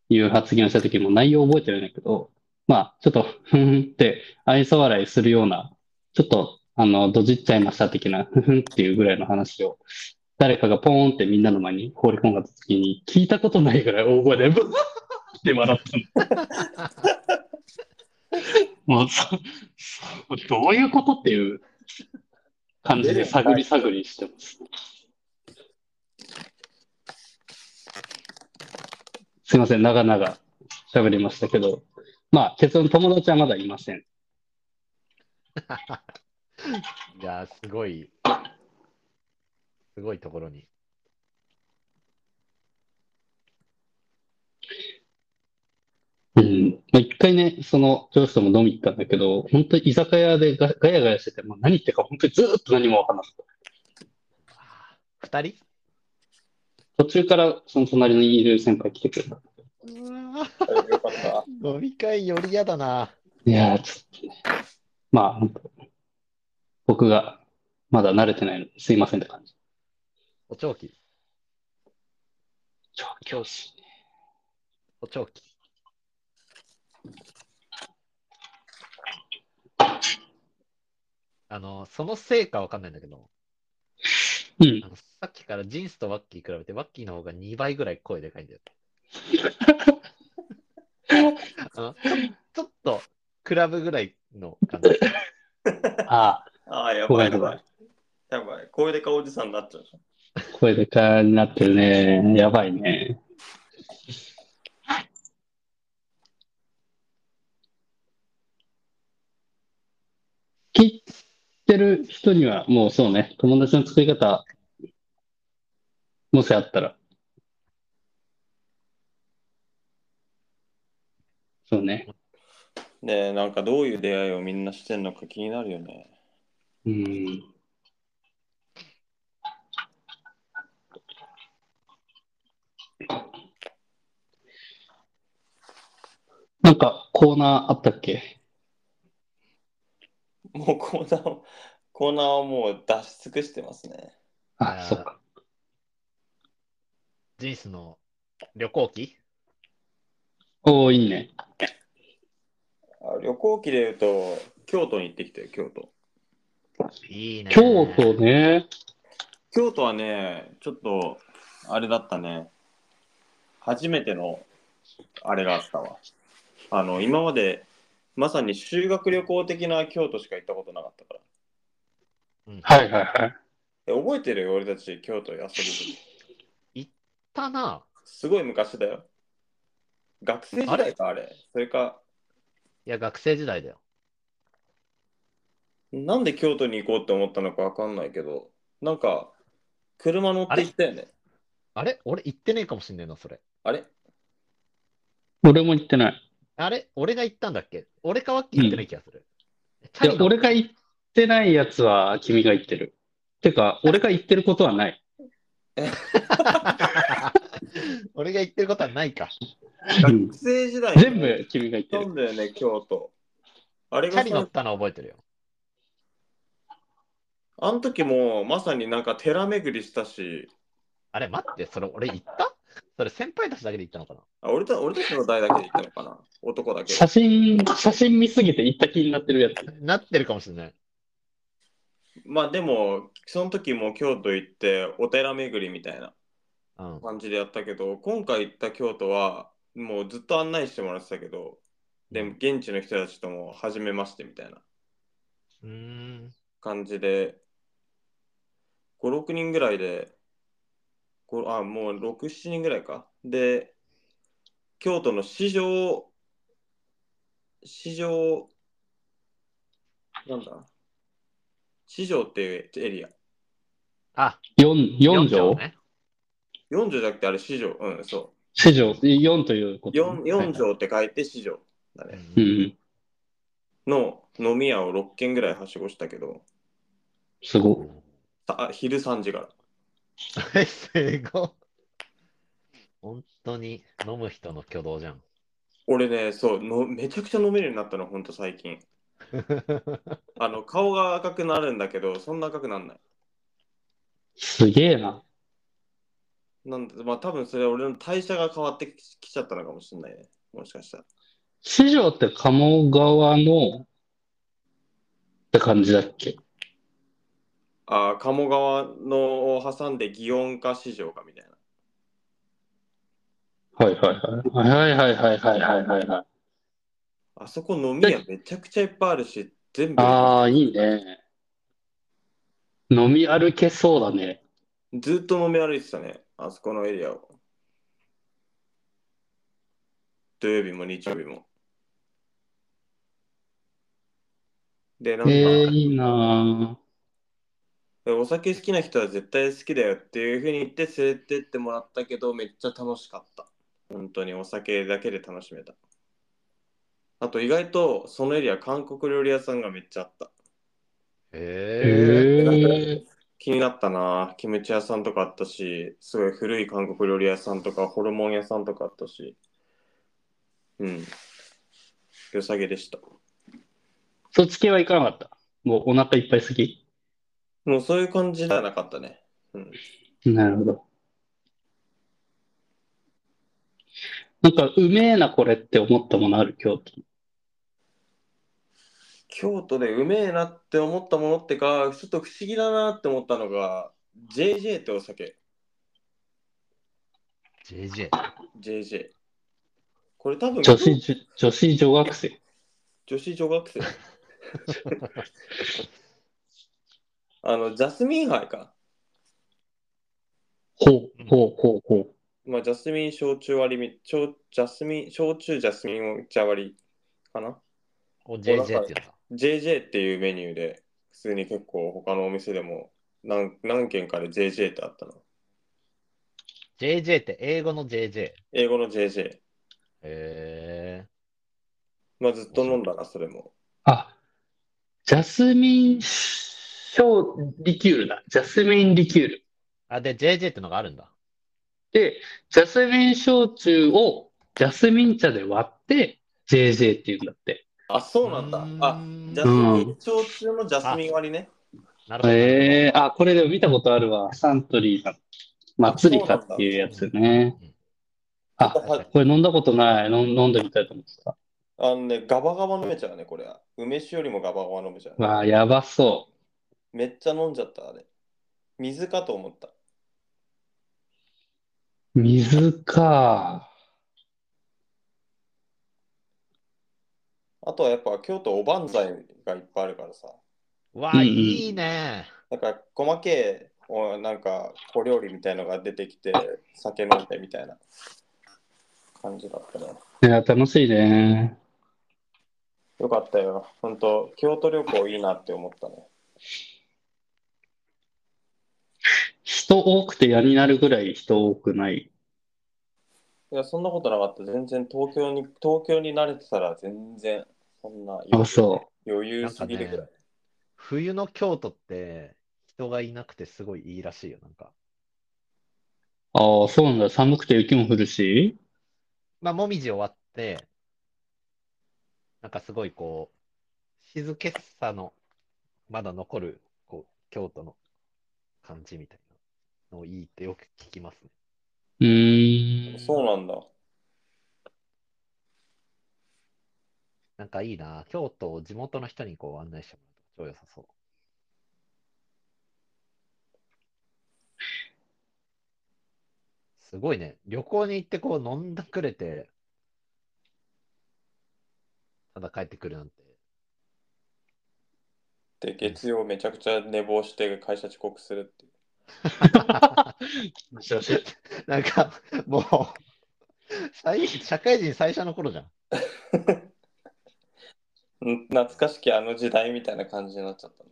いう発言をした時も内容覚えてるんだけど、まあ、ちょっと、ふんって愛想笑いするような、ちょっと、あの、どじっちゃいました的な、ふふんっていうぐらいの話を、誰かがポーンってみんなの前に放り込んだ時に、聞いたことないぐらい大声で、ブワーって笑ったの。もう、そ、そどういうことっていう感じで探り探りしてます。すいません、長々喋りましたけど、まあ、結論、友達はまだいません。いやー、すごい、すごいところに。うん。まあ、一回ね、その上司とも飲み行ったんだけど、本当に居酒屋でガガヤガヤしてて、もう何言ってるか本当にずーっと何もわからなかった。二人？途中からその隣にいる先輩来てくれた。うわよかった。ー飲み会より嫌だな。いやー、ちょっとね。まあ、本当僕がまだ慣れてないのですいませんって感じ。お長期、超教師。お長期？あの、そのせいかわかんないんだけど、うんあ。のさっきからジンスとワッキー比べて、ワッキーの方が2倍ぐらい声でかいんだよ。あのちょちょっと、クラブぐらいの感じ。あああ、やばいやばい。やばい。声でかおじさんになっちゃう声でかになってるね。やばいね。聞いてる人にはもうそうね、友達の作り方、もしあったら。そうね。ねえ、なんかどういう出会いをみんなしてんのか気になるよね。うん。なんかコーナーあったっけ？もうコーナーを、コーナーをもう出し尽くしてますね。あ、そっか。ジンスの旅行記？おおいいね。あ旅行記で言うと、京都に行ってきてよ、京都。いいね。京都ね。京都はね、ちょっと、あれだったね。初めての、あれがあったわ。あの、今まで、まさに修学旅行的な京都しか行ったことなかったから。うんはいはいはい。え覚えてるよ、俺たち京都遊びに。たな。すごい昔だよ。学生時代か、あれ？それか、いや、学生時代だよ。なんで京都に行こうって思ったのかわかんないけど、なんか、車乗って行ったよね。あれ？俺行ってねえかもしんねえな、それ。あれ？俺も行ってない。あれ？俺が行ったんだっけ？俺かワッキー行ってない気がする。いや俺が行ってないやつは君が言ってる。てか、俺が言ってることはない。俺が言ってることはないか。うん学生時代に全部君が言ってる。んだよね、京都。あれチャがさ、リ乗ったの覚えてるよ。あの時もまさになんか寺巡りしたし、あれ、待って、それ俺行った？それ先輩たちだけで行ったのかな？あ俺た俺たちの代だけで行ったのかな？男だけで写。真、写真見すぎて行った気になってるやつ。なってるかもしれない。まあでも、その時も京都行ってお寺巡りみたいなうん。感じでやったけど、今回行った京都はもうずっと案内してもらってたけど、でも現地の人たちとも初めましてみたいなうーん。感じで、5、6人ぐらいで、こあ、もう6、7人ぐらいか。で、京都の市場、市場、なんだ？市場っていうエリア。あ、4、4条？ね。4条じゃなくてあれ市場。うん、そ四条、4というこう。と。4, 4条って書いて市場だね。うんうん。の飲み屋を6軒ぐらいはしごしたけど、すごい。あ昼3時から。はい、すごい。本当に飲む人の挙動じゃん。俺ね、そうの、めちゃくちゃ飲めるようになったの、ほんと最近。あの、顔が赤くなるんだけど、そんな赤くなんない。すげえな。なんで、まあ多分それは俺の代謝が変わってきちゃったのかもしれないね。もしかしたら。四条って鴨川のって感じだっけ？ああ、鴨川のを挟んで祇園か市場かみたいな。はいはいはい。はいはいはいはいはいはいはい。あそこ飲み屋めちゃくちゃいっぱいあるし、全部ああ、いいね。飲み歩けそうだね。ずっと飲み歩いてたね、あそこのエリアを。土曜日も日曜日も。で、なんか、えー、いいなお酒好きな人は絶対好きだよっていうふうに言って連れてってもらったけど、めっちゃ楽しかった。本当にお酒だけで楽しめた。あと意外とそのエリア韓国料理屋さんがめっちゃあった。ぁ。へえ。へえ。気になったなキムチ屋さんとかあったし、すごい古い韓国料理屋さんとか、ホルモン屋さんとかあったし。うん。良さげでした。そっち系は行かなかった。もうお腹いっぱい好き。もうそういう感じじゃなかったね。うん。なるほど。なんか、うめえな、これって思ったものある、京都。京都でうめえなって思ったものってか、ちょっと不思議だなって思ったのが、JJ ってお酒。JJ。JJ。これ多分女子、女子女学生。女子女学生。あの、ジャスミン杯か。ほう、ほう、ほう、ほう。まあ、ジャスミン焼酎割りみ、焼ジャスミン、焼酎ジャスミン茶割りかな。お JJ って言うんだ。JJ っていうメニューで、普通に結構他のお店でも何何軒かで JJ ってあったの。JJ って英語の JJ。英語の JJ。へえ。まあ、ずっと飲んだな、それも。あ、ジャスミン小リキュールだ。ジャスミンリキュール。あ、で、JJ ってのがあるんだ。で、ジャスミン焼酎をジャスミン茶で割って、JJ って言うんだって。あ、そうなんだ。あ、ジャスうんミン焼酎のジャスミン割りね。なるほど。ええあ、これでも見たことあるわ。サントリーの祭りかっていうやつね。あ、はこれ飲んだことない。飲ん飲んでみたいと思ってた。あのね、ガバガバ飲めちゃうね、これは。梅酒よりもガバガバ飲めちゃう。わあ、やばそめっちゃ飲んじゃった、あれ。水かと思った。う。水か。あとはやっぱ京都おばんざいがいっぱいあるからさ。わあ、いいね。なんか細けえおなんか小料理みたいのが出てきて酒飲んでみたいな感じだったね。いや、楽しいね。よかったよ。本当京都旅行いいなって思ったね。人多くて嫌になるぐらい人多くない？いや、そんなことなかった。全然東京に、東京に慣れてたら全然、そんなあ、そ余裕すぎるぐらい。冬の京都って人がいなくてすごいいいらしいよ。なんか。う。ああ、そうなんだ。寒くて雪も降るし？まあ、もみじ終わって、なんかすごいこう、静けさのまだ残る、こう、京都の感じみたいなのをいいってよく聞きますね。うーん。そうなんだ。なんかいいな。京都を地元の人にこう案内してもらうと超良さそう。すごいね。旅行に行ってこう飲んだくれて、ただ帰ってくるなんて。で、月曜めちゃくちゃ寝坊して会社遅刻するっていう。なんか、もう、最社会人最初の頃じゃん。うん懐かしきあの時代みたいな感じになっちゃったの。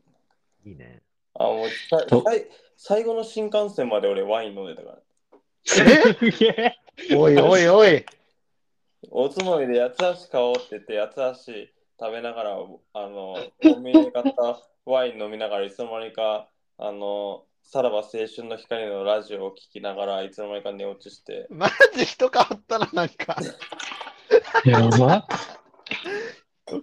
いいね。あ、もうさい最後の新幹線まで俺ワイン飲んでたから。え？おいおいおい。おつまみで八つ橋買おうって言って八つ橋食べながらあのコンビニで買ったワイン飲みながらいつの間にかあのさらば青春の光のラジオを聞きながらいつの間にか寝落ちしてマジ人変わったな、なんか。やば。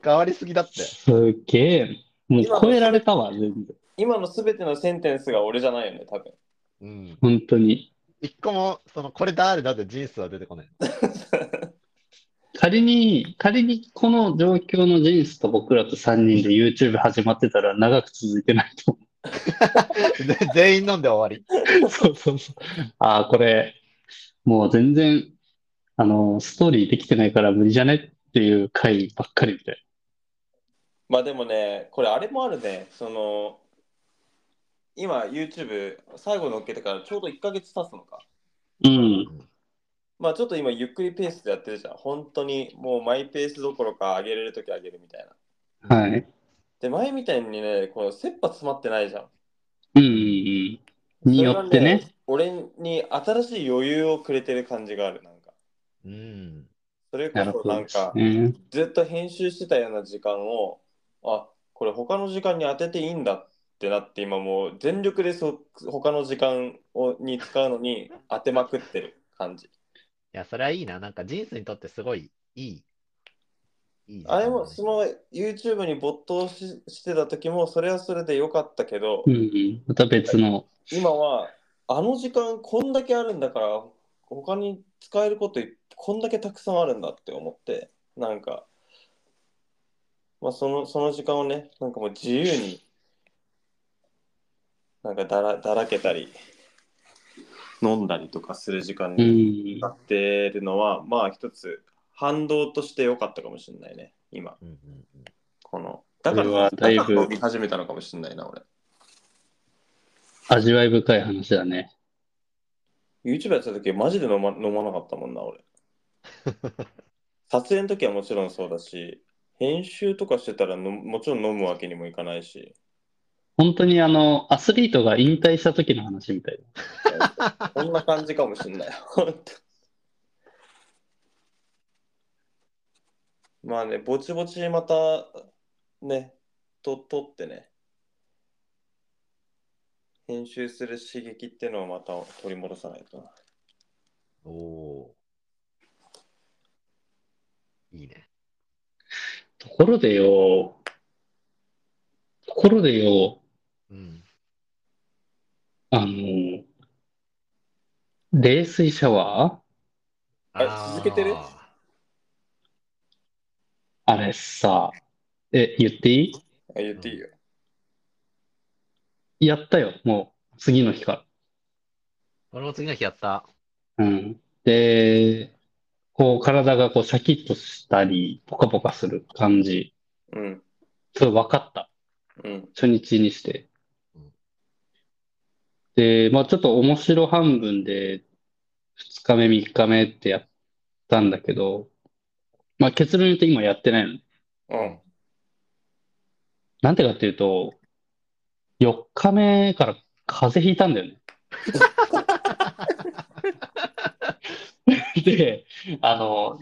変わりすぎだって。すげえ。もう超えられたわ、全部。今のすべてのセンテンスが俺じゃないよね多分うん。本当に。一個も、その、これ誰だってジンスは出てこない。仮に、仮にこの状況のジンスと僕らと3人で YouTube 始まってたら長く続いてないと思で 全員飲んで終わり。う。そうそうそう。ああ、これ、もう全然、あの、ストーリーできてないから無理じゃねっていう回ばっかりで。まあでもねこれあれもあるねその今 YouTube 最後のっけてからちょうど1ヶ月経つのかうん。まあちょっと今ゆっくりペースでやってるじゃん本当にもうマイペースどころか上げれるとき上げるみたいなはい。で前みたいにねこの切羽詰まってないじゃんうんうんうん。によってね。俺に新しい余裕をくれてる感じがあるなんかうん。それこそなんかね。ずっと編集してたような時間をあこれ他の時間に当てていいんだってなって今もう全力でそ他の時間をに使うのに当てまくってる感じいや、それはいいな。なんか、ジンスにとってすごいいい。あれもその YouTube に没頭ししてた時もそれはそれで良かったけど、うんうん。また別の。今はあの時間こんだけあるんだから他に使えることこんだけたくさんあるんだって思ってなんか、まあ、そのその時間をねなんかもう自由になんかだらだらけたり飲んだりとかする時間うにん。なってるのは、まあ一つ反動として良かったかもしれないね今。うんうんうん。このだからはだいぶだから飲み始めたのかもしれないな俺。味わい深い話だね。YouTube やってた時マジで飲ま飲まなかったもんな俺。撮影の時はもちろんそうだし編集とかしてたらのもちろん飲むわけにもいかないし。本当にあの、アスリートが引退した時の話みたい こんな感じかもしれない。本当まあねぼちぼちまたねと撮ってね編集する刺激っていうのをまた取り戻さないとなおおー。いいね。ところでよ、ところでよ、うん。あの、冷水シャワー？あ続けてる？ああれさ、え、言っていい？あ言っていいよやったよ、もう、次の日かー俺も次の日やった。ら。うん。で、こう、体がこう、シャキッとしたり、ポカポカする感じ。うんそれ分かった。うん初日にしてうん。で、まあちょっと面白半分で、2日目、3日目ってやったんだけど、まあ結論言うと今やってないの。うんなんてかっていうと、4日目から風邪ひいたんだよね。で、あの、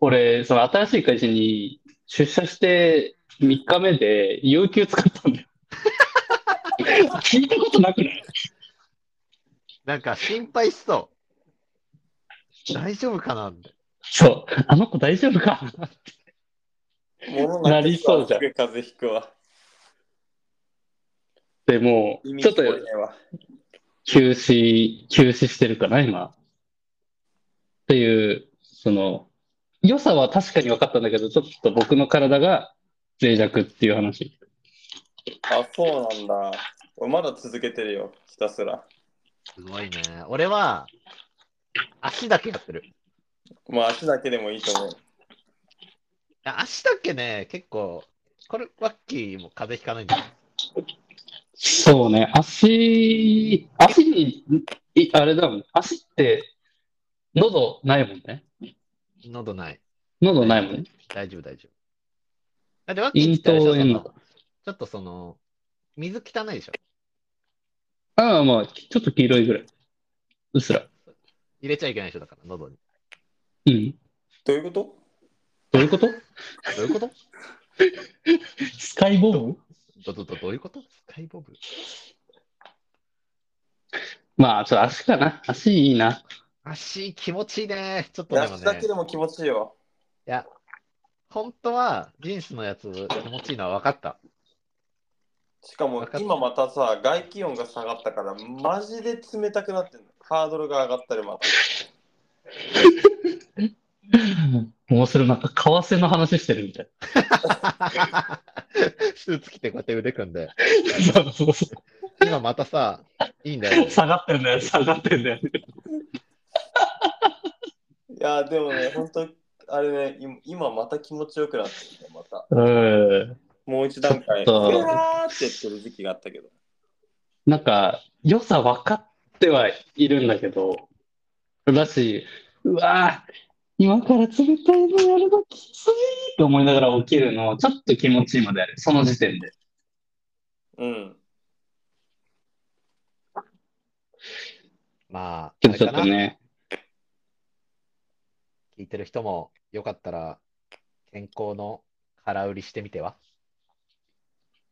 俺、その新しい会社に出社して3日目で有給使ったんだよ。聞いたことなくない？なんか心配しそう。大丈夫かな？って。そう、あの子大丈夫か物なりそうじゃん風邪ひくわ。でもちょっと。休止、休止してるかな、今。っていう、その、良さは確かに分かったんだけど、ちょっと僕の体が脆弱っていう話。あ、そうなんだ。俺まだ続けてるよ、ひたすら。すごいね。俺は、足だけやってる。いもう足だけでもいいと思う。や足だけね、結構、これ、ワッキーも風邪ひかないんだよ。そうね、足、足に、いあれだもん、足って、喉ないもんね。喉ない。喉ないもんね。大丈夫、大丈夫。だってワッキーって。ちょっとその、水汚いでしょ？ああ、まあ、ちょっと黄色いぐらい。うっすら。入れちゃいけないでしょ、だから、喉に。うん。どういうこと？どういうこと？どういうこと？スカイボームど、ど、ど、どういうこと？スカイボブ？まあ、ちょっと足かな？足いいな。足気持ちいいね。ちょっとでもね足だけ。でも気持ちいいよ。いや、本当は、ジンスのやつ気持ちいいのは分かった。しかも今またさ、外気温が下がったから、マジで冷たくなってんの。ハードルが上がったりまた。面白い。なんか、為替の話してるみたい。スーツ着てこうやって腕組んで。そうそうそ今またさ、いいんだよう。。下がってんだよ、下がってんだよ。いや、でもね、本当あれね、今今また気持ちよくなってるね、また。うん。もう一段階、うちょっとわーって言ってる時期があったけど。なんか、良さ分かってはいるんだけど、だし、うわぁ、今から冷たいのやるのきついと思いながら起きるの、ちょっと気持ちいいまである。その時点で。うん。まあ、でもちょ。っとね、聞いてる人もよかったら、健康の空売りしてみては？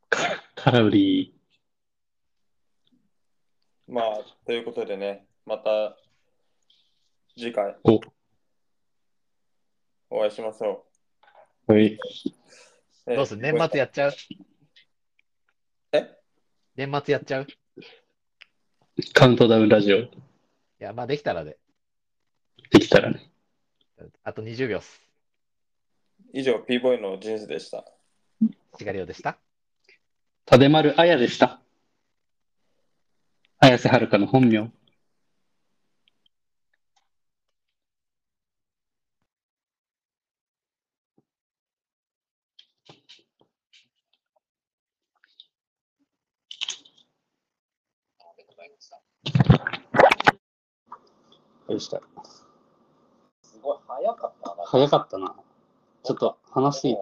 カカロリまあ、ということでね、また次回ー。お会いしましょお、はい。どうする？年末やっちゃう？え？年末やっちゃう？いカウントダウンラジオや、まあできたらで。できたらね。あと20秒っす。以上、P ボーイのジンスでした。しがりょうでした？立丸彩でした。綾瀬はるかの本名。でした。すごい早かったな。早かったな。ちょっと話していい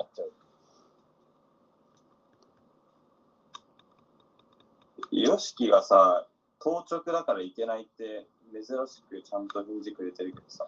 ヨシキがさ、当直だからいけないって珍しくちゃんと返事くれてるけどさ。